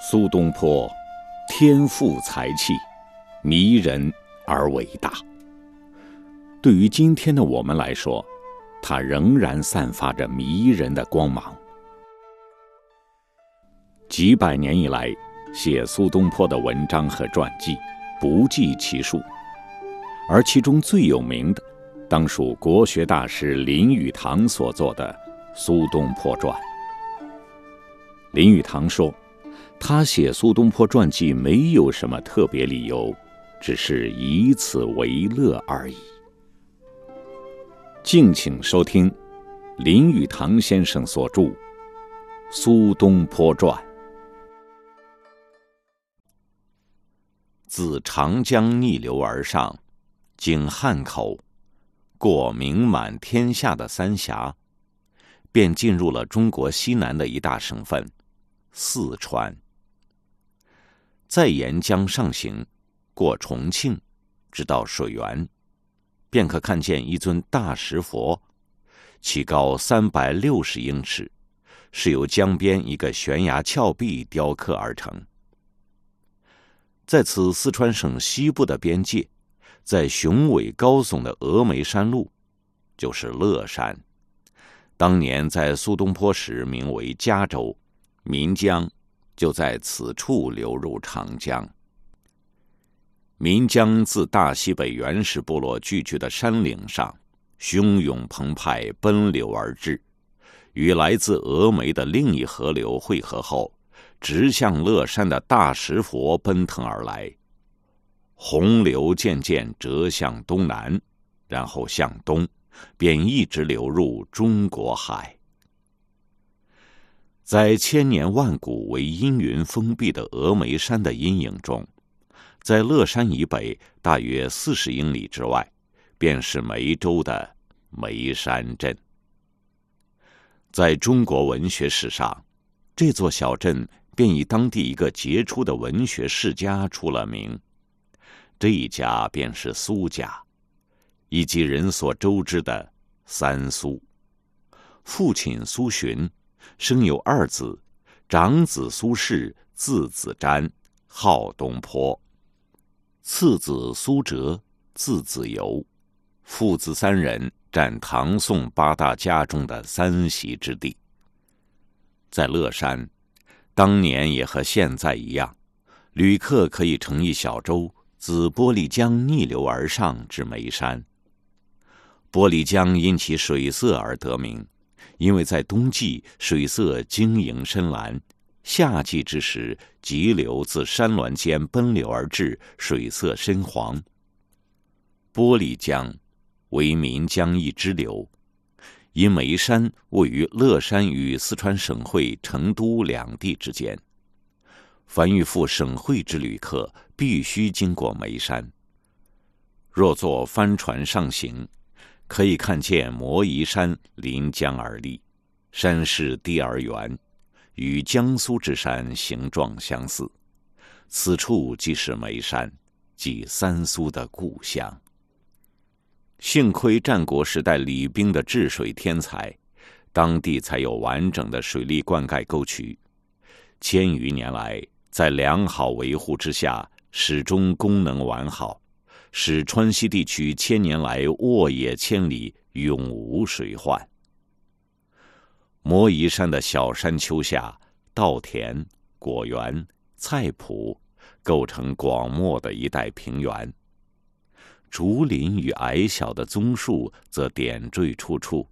苏东坡，天赋才气，迷人而伟大。对于今天的我们来说，他仍然散发着迷人的光芒。几百年以来，写苏东坡的文章和传记不计其数，而其中最有名的，当属国学大师林语堂所作的《苏东坡传》。林语堂说。他写苏东坡传记没有什么特别理由，只是以此为乐而已。敬请收听林语堂先生所著《苏东坡传》。自长江逆流而上，经汉口，过名满天下的三峡，便进入了中国西南的一大省份——四川。再沿江上行，过重庆，直到水源，便可看见一尊大石佛，其高三百六十英尺，是由江边一个悬崖峭壁雕刻而成。在此四川省西部的边界，在雄伟高耸的峨眉山路，就是乐山。当年在苏东坡时名为嘉州，岷江。就在此处流入长江。岷江自大西北原始部落聚居的山岭上，汹涌澎湃奔流而至，与来自峨眉的另一河流汇合后，直向乐山的大石佛奔腾而来。洪流渐渐折向东南，然后向东，便一直流入中国海。在千年万古为阴云封闭的峨眉山的阴影中，在乐山以北大约四十英里之外，便是梅州的梅山镇。在中国文学史上，这座小镇便以当地一个杰出的文学世家出了名，这一家便是苏家，以及人所周知的三苏，父亲苏洵。生有二子，长子苏轼，字子瞻，号东坡；次子苏辙，字子由。父子三人占唐宋八大家中的三席之地。在乐山，当年也和现在一样，旅客可以乘一小舟，自玻璃江逆流而上至眉山。玻璃江因其水色而得名。因为在冬季水色晶莹深蓝，夏季之时急流自山峦间奔流而至，水色深黄。玻璃江为岷江一支流，因眉山位于乐山与四川省会成都两地之间，凡欲赴省会之旅客，必须经过眉山。若坐帆船上行。可以看见摩夷山临江而立，山势低而圆，与江苏之山形状相似。此处即是眉山，即三苏的故乡。幸亏战国时代李冰的治水天才，当地才有完整的水利灌溉沟渠。千余年来，在良好维护之下，始终功能完好。使川西地区千年来沃野千里，永无水患。摩夷山的小山丘下，稻田、果园、菜圃构成广袤的一带平原，竹林与矮小的棕树则点缀处处。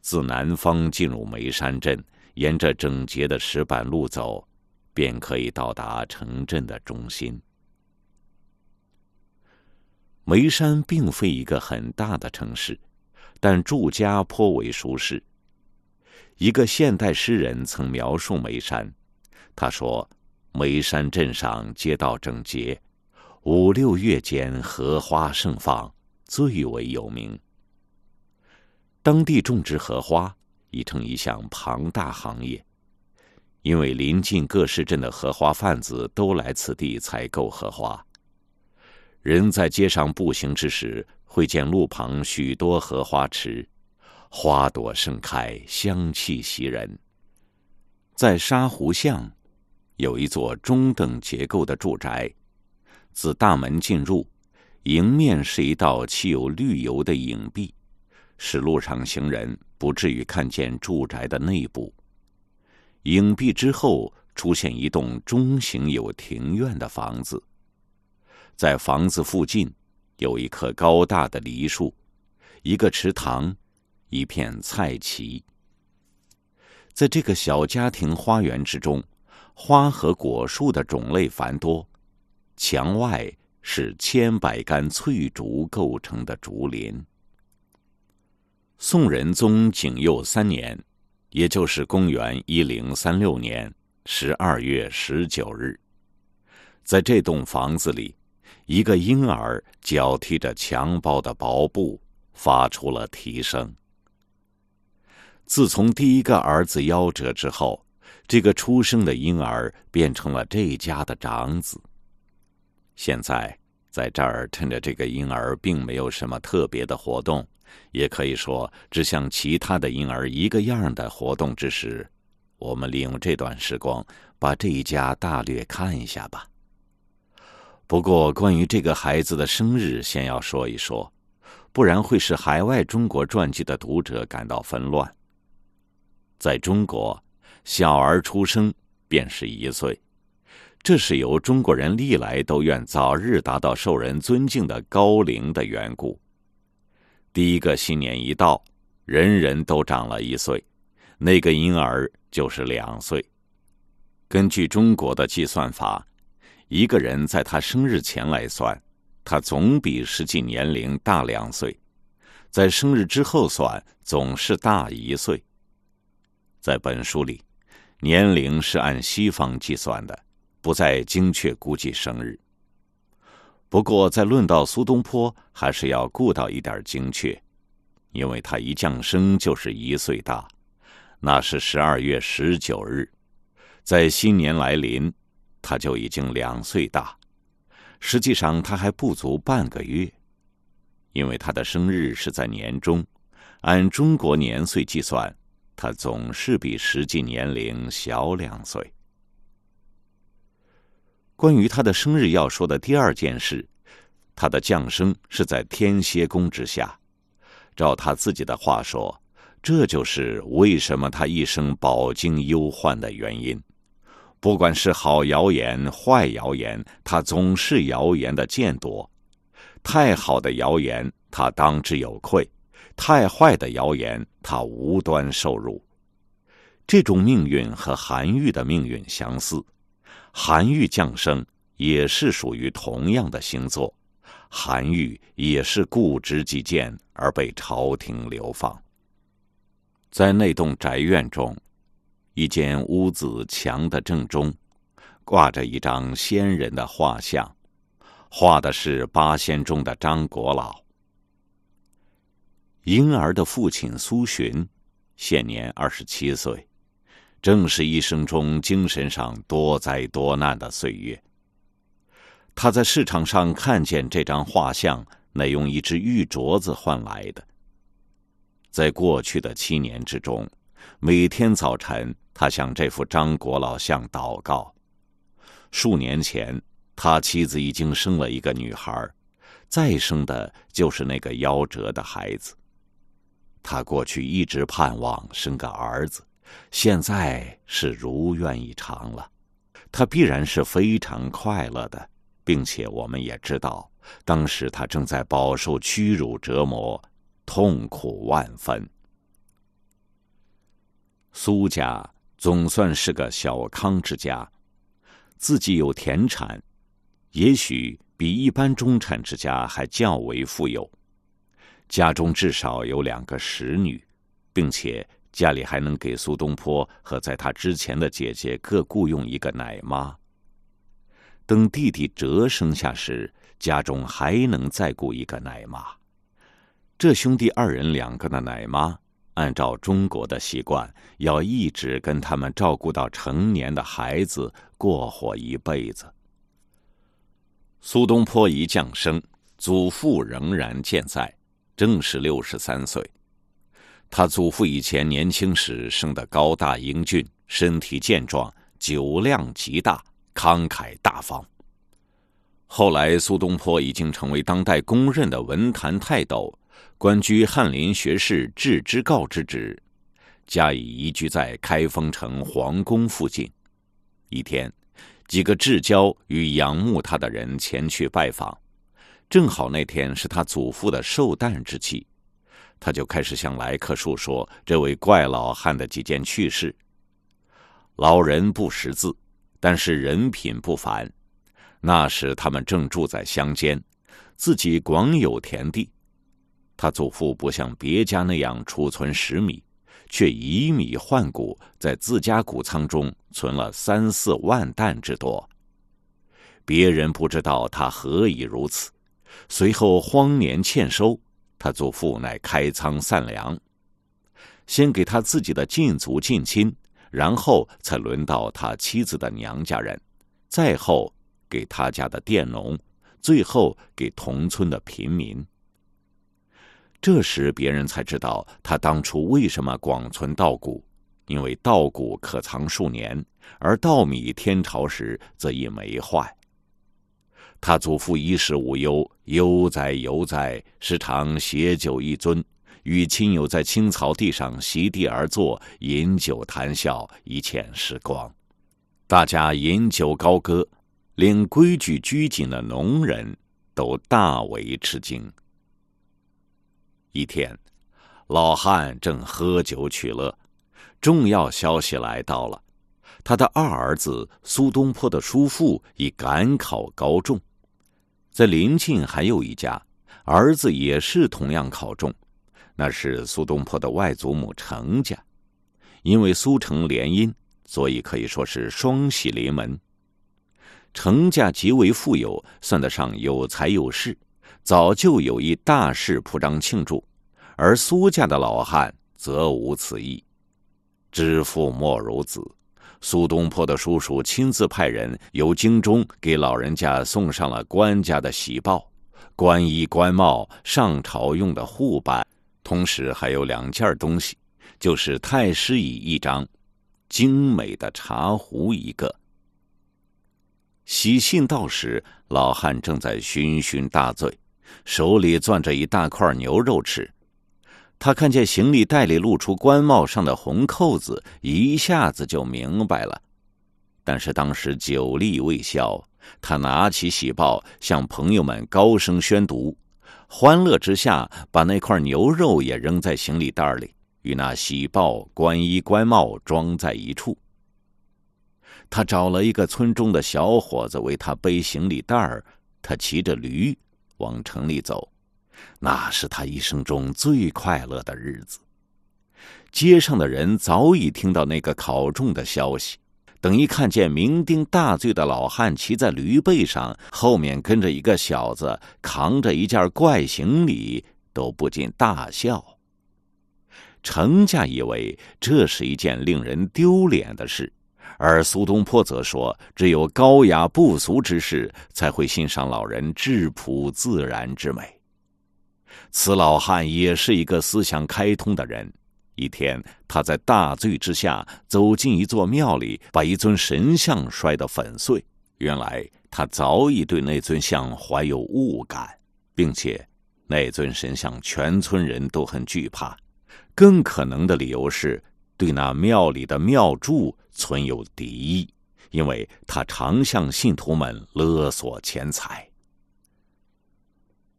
自南方进入眉山镇，沿着整洁的石板路走，便可以到达城镇的中心。眉山并非一个很大的城市，但住家颇为舒适。一个现代诗人曾描述眉山，他说：“眉山镇上街道整洁，五六月间荷花盛放，最为有名。当地种植荷花已成一项庞大行业，因为临近各市镇的荷花贩子都来此地采购荷花。”人在街上步行之时，会见路旁许多荷花池，花朵盛开，香气袭人。在沙湖巷，有一座中等结构的住宅，自大门进入，迎面是一道漆有绿油的影壁，使路上行人不至于看见住宅的内部。影壁之后出现一栋中型有庭院的房子，在房子附近有一棵高大的梨树，一个池塘，一片菜畦。在这个小家庭花园之中，花和果树的种类繁多，墙外是千百竿翠竹构成的竹林。宋仁宗景佑三年。也就是公元一零三六年十二月十九日，在这栋房子里，一个婴儿脚踢着襁褓的薄布，发出了啼声。自从第一个儿子夭折之后，这个出生的婴儿变成了这家的长子。现在在这儿，趁着这个婴儿并没有什么特别的活动。也可以说，只像其他的婴儿一个样的活动之时，我们利用这段时光，把这一家大略看一下吧。不过，关于这个孩子的生日，先要说一说，不然会使海外中国传记的读者感到纷乱。在中国，小儿出生便是一岁，这是由中国人历来都愿早日达到受人尊敬的高龄的缘故。第一个新年一到，人人都长了一岁，那个婴儿就是两岁。根据中国的计算法，一个人在他生日前来算，他总比实际年龄大两岁；在生日之后算，总是大一岁。在本书里，年龄是按西方计算的，不再精确估计生日。不过，在论到苏东坡，还是要顾到一点精确，因为他一降生就是一岁大，那是十二月十九日，在新年来临，他就已经两岁大。实际上，他还不足半个月，因为他的生日是在年中，按中国年岁计算，他总是比实际年龄小两岁。关于他的生日要说的第二件事，他的降生是在天蝎宫之下。照他自己的话说，这就是为什么他一生饱经忧患的原因。不管是好谣言、坏谣言，他总是谣言的见多。太好的谣言，他当之有愧；太坏的谣言，他无端受辱。这种命运和韩愈的命运相似。韩愈降生也是属于同样的星座，韩愈也是固执己见而被朝廷流放。在那栋宅院中，一间屋子墙的正中，挂着一张仙人的画像，画的是八仙中的张国老。婴儿的父亲苏洵，现年二十七岁。正是一生中精神上多灾多难的岁月。他在市场上看见这张画像，乃用一只玉镯子换来的。在过去的七年之中，每天早晨，他向这幅张国老像祷告。数年前，他妻子已经生了一个女孩，再生的就是那个夭折的孩子。他过去一直盼望生个儿子。现在是如愿以偿了，他必然是非常快乐的，并且我们也知道，当时他正在饱受屈辱折磨，痛苦万分。苏家总算是个小康之家，自己有田产，也许比一般中产之家还较为富有。家中至少有两个使女，并且。家里还能给苏东坡和在他之前的姐姐各雇佣一个奶妈。等弟弟哲生下时，家中还能再雇一个奶妈。这兄弟二人两个的奶妈，按照中国的习惯，要一直跟他们照顾到成年的孩子过活一辈子。苏东坡一降生，祖父仍然健在，正是六十三岁。他祖父以前年轻时生得高大英俊，身体健壮，酒量极大，慷慨大方。后来，苏东坡已经成为当代公认的文坛泰斗，官居翰林学士致知诰之职，家已移居在开封城皇宫附近。一天，几个至交与仰慕他的人前去拜访，正好那天是他祖父的寿诞之期。他就开始向来客述说这位怪老汉的几件趣事。老人不识字，但是人品不凡。那时他们正住在乡间，自己广有田地。他祖父不像别家那样储存食米，却以米换谷，在自家谷仓中存了三四万担之多。别人不知道他何以如此。随后荒年欠收。他祖父乃开仓散粮，先给他自己的近族近亲，然后才轮到他妻子的娘家人，再后给他家的佃农，最后给同村的贫民。这时别人才知道他当初为什么广存稻谷，因为稻谷可藏数年，而稻米天朝时则易霉坏。他祖父衣食无忧，悠哉悠哉，时常携酒一樽，与亲友在青草地上席地而坐，饮酒谈笑，一遣时光。大家饮酒高歌，令规矩拘谨的农人都大为吃惊。一天，老汉正喝酒取乐，重要消息来到了：他的二儿子苏东坡的叔父已赶考高中。在临近还有一家，儿子也是同样考中，那是苏东坡的外祖母程家。因为苏程联姻，所以可以说是双喜临门。程家极为富有，算得上有财有势，早就有一大事铺张庆祝。而苏家的老汉则无此意，知父莫如子。苏东坡的叔叔亲自派人由京中给老人家送上了官家的喜报，官衣官帽、上朝用的护板，同时还有两件东西，就是太师椅一张，精美的茶壶一个。喜信到时，老汉正在醺醺大醉，手里攥着一大块牛肉吃。他看见行李袋里露出官帽上的红扣子，一下子就明白了。但是当时酒力未消，他拿起喜报向朋友们高声宣读，欢乐之下把那块牛肉也扔在行李袋里，与那喜报、官衣、官帽装在一处。他找了一个村中的小伙子为他背行李袋儿，他骑着驴往城里走。那是他一生中最快乐的日子。街上的人早已听到那个考中的消息，等一看见酩酊大醉的老汉骑在驴背上，后面跟着一个小子扛着一件怪行李，都不禁大笑。程家以为这是一件令人丢脸的事，而苏东坡则说，只有高雅不俗之士才会欣赏老人质朴自然之美。此老汉也是一个思想开通的人。一天，他在大醉之下走进一座庙里，把一尊神像摔得粉碎。原来他早已对那尊像怀有恶感，并且那尊神像全村人都很惧怕。更可能的理由是对那庙里的庙祝存有敌意，因为他常向信徒们勒索钱财。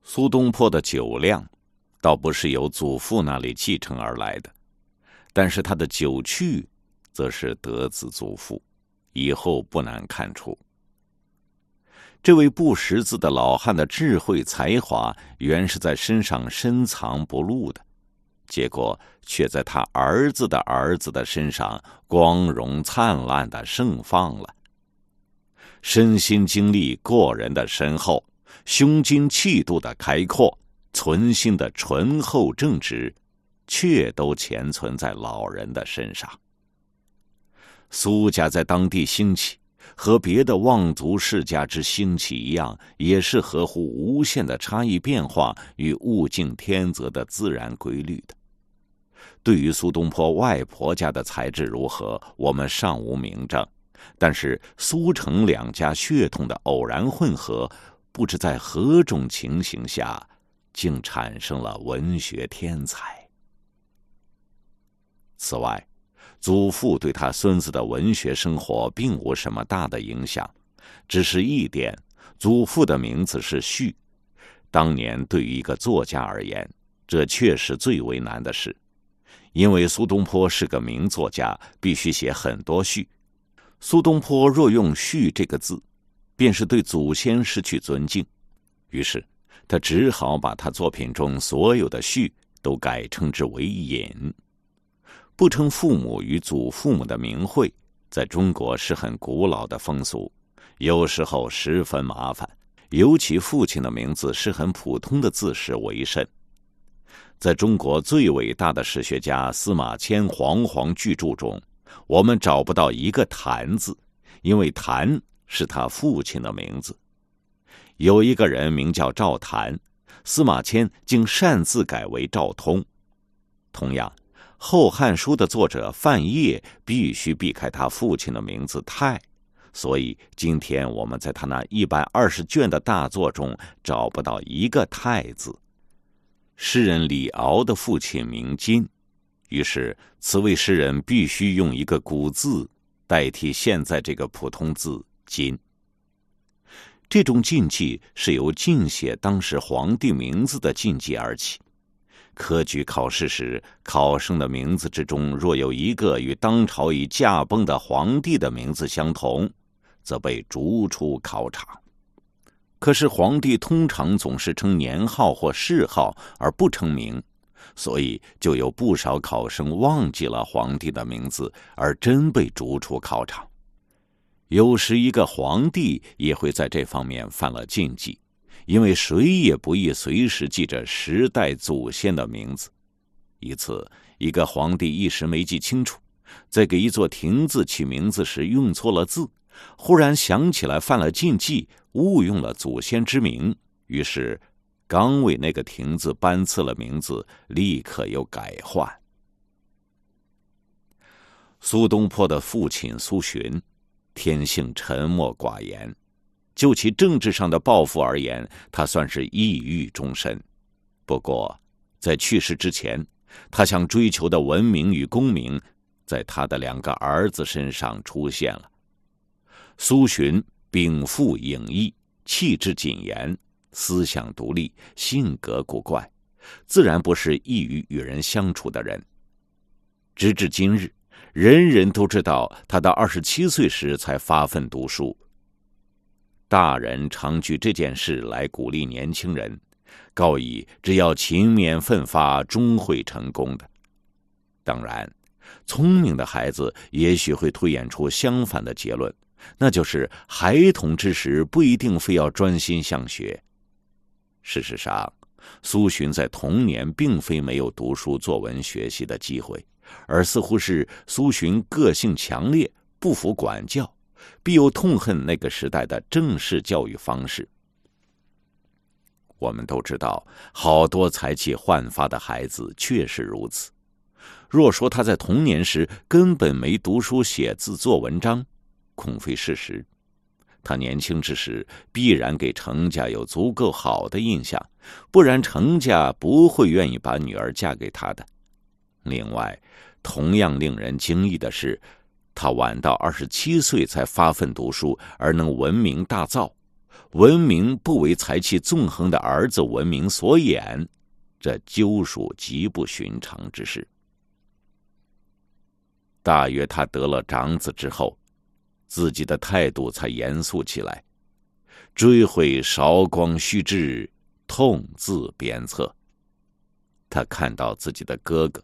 苏东坡的酒量，倒不是由祖父那里继承而来的，但是他的酒趣，则是得自祖父。以后不难看出，这位不识字的老汉的智慧才华，原是在身上深藏不露的，结果却在他儿子的儿子的身上光荣灿烂的盛放了。身心经历过人的深厚。胸襟气度的开阔，存心的醇厚正直，却都潜存在老人的身上。苏家在当地兴起，和别的望族世家之兴起一样，也是合乎无限的差异变化与物竞天择的自然规律的。对于苏东坡外婆家的才智如何，我们尚无明证。但是苏城两家血统的偶然混合，不知在何种情形下，竟产生了文学天才。此外，祖父对他孙子的文学生活并无什么大的影响，只是一点：祖父的名字是序。当年对于一个作家而言，这确实最为难的事，因为苏东坡是个名作家，必须写很多序。苏东坡若用“序”这个字，便是对祖先失去尊敬。于是，他只好把他作品中所有的序都改称之为“隐”，不称父母与祖父母的名讳，在中国是很古老的风俗，有时候十分麻烦。尤其父亲的名字是很普通的字时为甚。在中国最伟大的史学家司马迁煌煌巨著中，我们找不到一个“谭”字，因为“谭”是他父亲的名字。有一个人名叫赵谭，司马迁竟擅自改为赵通。同样，《后汉书》的作者范晔必须避开他父亲的名字“太”。所以，今天我们在他那一百二十卷的大作中找不到一个“太”字。诗人李敖的父亲名金，于是此位诗人必须用一个古字代替现在这个普通字“金”。这种禁忌是由禁写当时皇帝名字的禁忌而起。科举考试时，考生的名字之中若有一个与当朝已驾崩的皇帝的名字相同，则被逐出考场。可是皇帝通常总是称年号或谥号而不称名，所以就有不少考生忘记了皇帝的名字，而真被逐出考场。有时一个皇帝也会在这方面犯了禁忌，因为谁也不易随时记着时代祖先的名字。一次，一个皇帝一时没记清楚，在给一座亭子起名字时用错了字。忽然想起来犯了禁忌，误用了祖先之名，于是刚为那个亭子颁赐了名字，立刻又改换。苏东坡的父亲苏洵，天性沉默寡言，就其政治上的抱负而言，他算是抑郁终身。不过，在去世之前，他想追求的文明与功名，在他的两个儿子身上出现了。苏洵禀赋颖逸，气质谨严，思想独立，性格古怪，自然不是易于与人相处的人。直至今日，人人都知道他到二十七岁时才发奋读书。大人常举这件事来鼓励年轻人，告以只要勤勉奋发，终会成功的。当然，聪明的孩子也许会推演出相反的结论。那就是孩童之时不一定非要专心向学。事实上，苏洵在童年并非没有读书作文学习的机会，而似乎是苏洵个性强烈，不服管教，必又痛恨那个时代的正式教育方式。我们都知道，好多才气焕发的孩子确实如此。若说他在童年时根本没读书写字做文章，恐非事实。他年轻之时必然给程家有足够好的印象，不然程家不会愿意把女儿嫁给他的。另外，同样令人惊异的是，他晚到二十七岁才发奋读书，而能闻名大噪，闻名不为才气纵横的儿子闻名所掩，这究属极不寻常之事。大约他得了长子之后。自己的态度才严肃起来，追悔韶光虚掷，痛自鞭策。他看到自己的哥哥、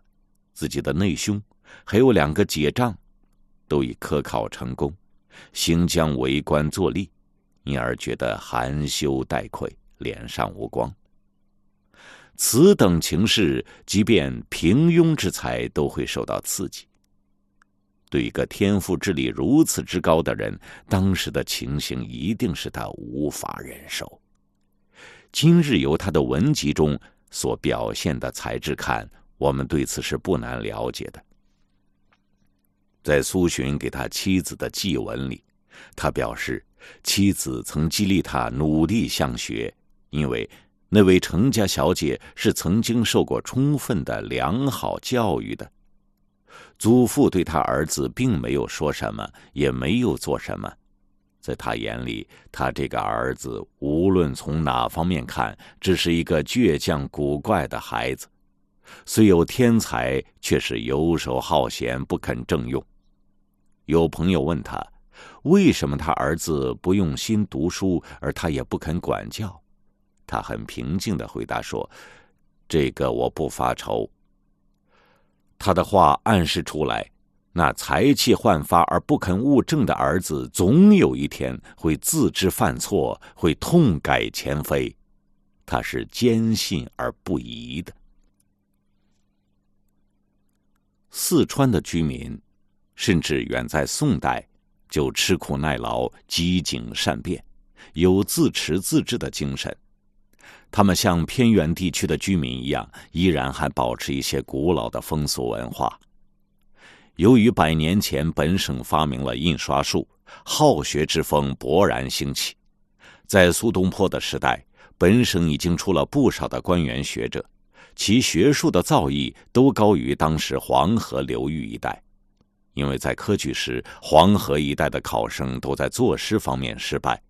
自己的内兄，还有两个姐丈，都已科考成功，行将为官作吏，因而觉得含羞带愧，脸上无光。此等情势，即便平庸之才都会受到刺激。对一个天赋智力如此之高的人，当时的情形一定是他无法忍受。今日由他的文集中所表现的才智看，我们对此是不难了解的。在苏洵给他妻子的祭文里，他表示妻子曾激励他努力向学，因为那位程家小姐是曾经受过充分的良好教育的。祖父对他儿子并没有说什么，也没有做什么，在他眼里，他这个儿子无论从哪方面看，只是一个倔强古怪的孩子。虽有天才，却是游手好闲，不肯正用。有朋友问他，为什么他儿子不用心读书，而他也不肯管教？他很平静的回答说：“这个我不发愁。”他的话暗示出来，那才气焕发而不肯务正的儿子，总有一天会自知犯错，会痛改前非。他是坚信而不疑的。四川的居民，甚至远在宋代就吃苦耐劳、机警善变，有自持自治的精神。他们像偏远地区的居民一样，依然还保持一些古老的风俗文化。由于百年前本省发明了印刷术，好学之风勃然兴起。在苏东坡的时代，本省已经出了不少的官员学者。其学术的造诣都高于当时黄河流域一带，因为在科举时，黄河一带的考生都在作诗方面失败。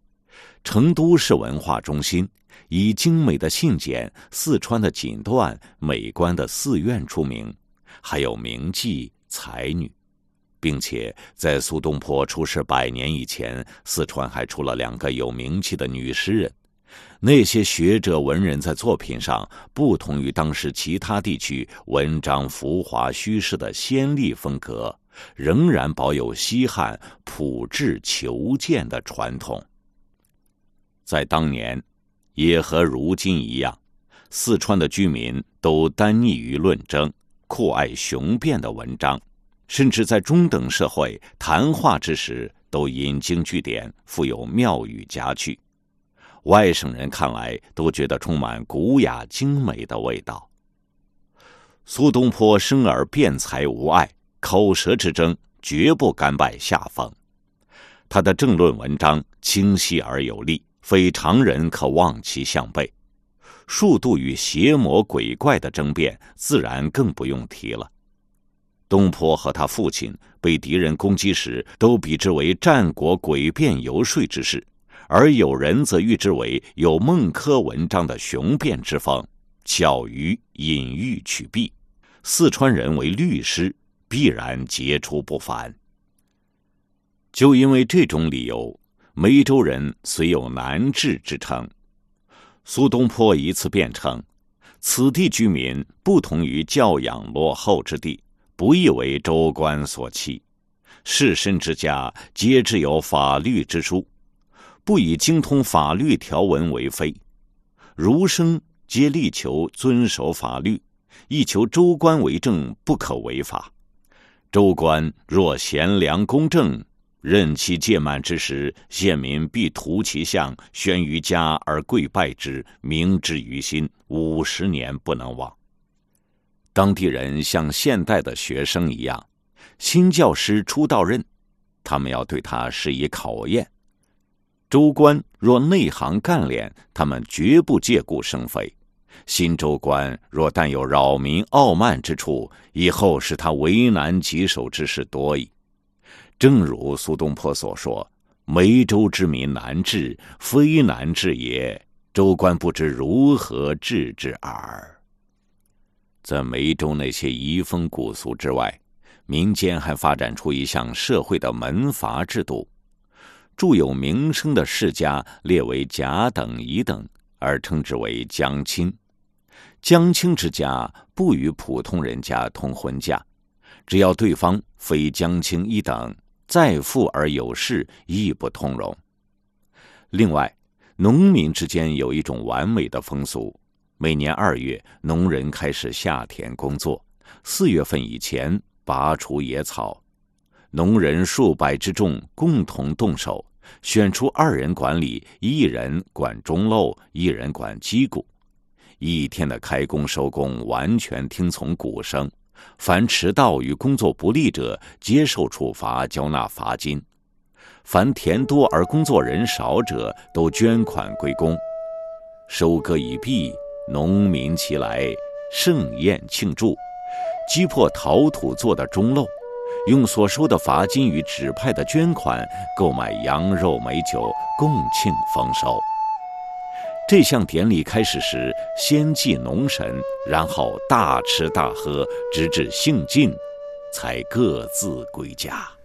成都是文化中心，以精美的信简、四川的锦缎、美观的寺院出名，还有名妓才女，并且在苏东坡出世百年以前，四川还出了两个有名气的女诗人。那些学者文人在作品上，不同于当时其他地区文章浮华虚饰的先例风格，仍然保有西汉朴质求见的传统。在当年，也和如今一样，四川的居民都单溺于论争，酷爱雄辩的文章，甚至在中等社会谈话之时，都引经据典，富有妙语佳句。外省人看来都觉得充满古雅精美的味道。苏东坡生而辩才无碍，口舌之争绝不甘拜下风。他的政论文章清晰而有力，非常人可望其项背。数度与邪魔鬼怪的争辩，自然更不用提了。东坡和他父亲被敌人攻击时，都比之为战国诡辩游说之事。而有人则誉之为有孟轲文章的雄辩之风，巧于隐喻取弊。四川人为律师，必然杰出不凡。就因为这种理由，梅州人虽有难治之称。苏东坡一次辩称，此地居民不同于教养落后之地，不易为州官所欺。士绅之家，皆置有法律之书。不以精通法律条文为非，儒生皆力求遵守法律，亦求州官为政，不可违法。州官若贤良公正，任期届满之时，县民必图其相，悬于家而跪拜之，铭之于心，五十年不能忘。当地人像现代的学生一样，新教师初到任，他们要对他施以考验。州官若内行干练，他们绝不借故生非；新州官若但有扰民傲慢之处，以后使他为难棘手之事多矣。正如苏东坡所说：“梅州之民难治，非难治也，州官不知如何治之耳。”在梅州那些遗风古俗之外，民间还发展出一项社会的门阀制度。著有名声的世家列为甲等、乙等，而称之为江青。江青之家不与普通人家通婚嫁，只要对方非江青一等，再富而有势，亦不通融。另外，农民之间有一种完美的风俗：每年二月，农人开始下田工作，四月份以前拔除野草，农人数百之众共同动手。选出二人管理，一人管钟漏，一人管击鼓。一天的开工收工，完全听从鼓声，凡迟到与工作不利者，接受处罚，交纳罚金；凡田多而工作人少者，都捐款归公。收割已毕，农民齐来，盛宴庆祝，击破陶土做的钟漏，用所收的罚金与指派的捐款购买羊肉美酒，共庆丰收。这项典礼开始时，先祭农神，然后大吃大喝，直至兴尽，才各自归家。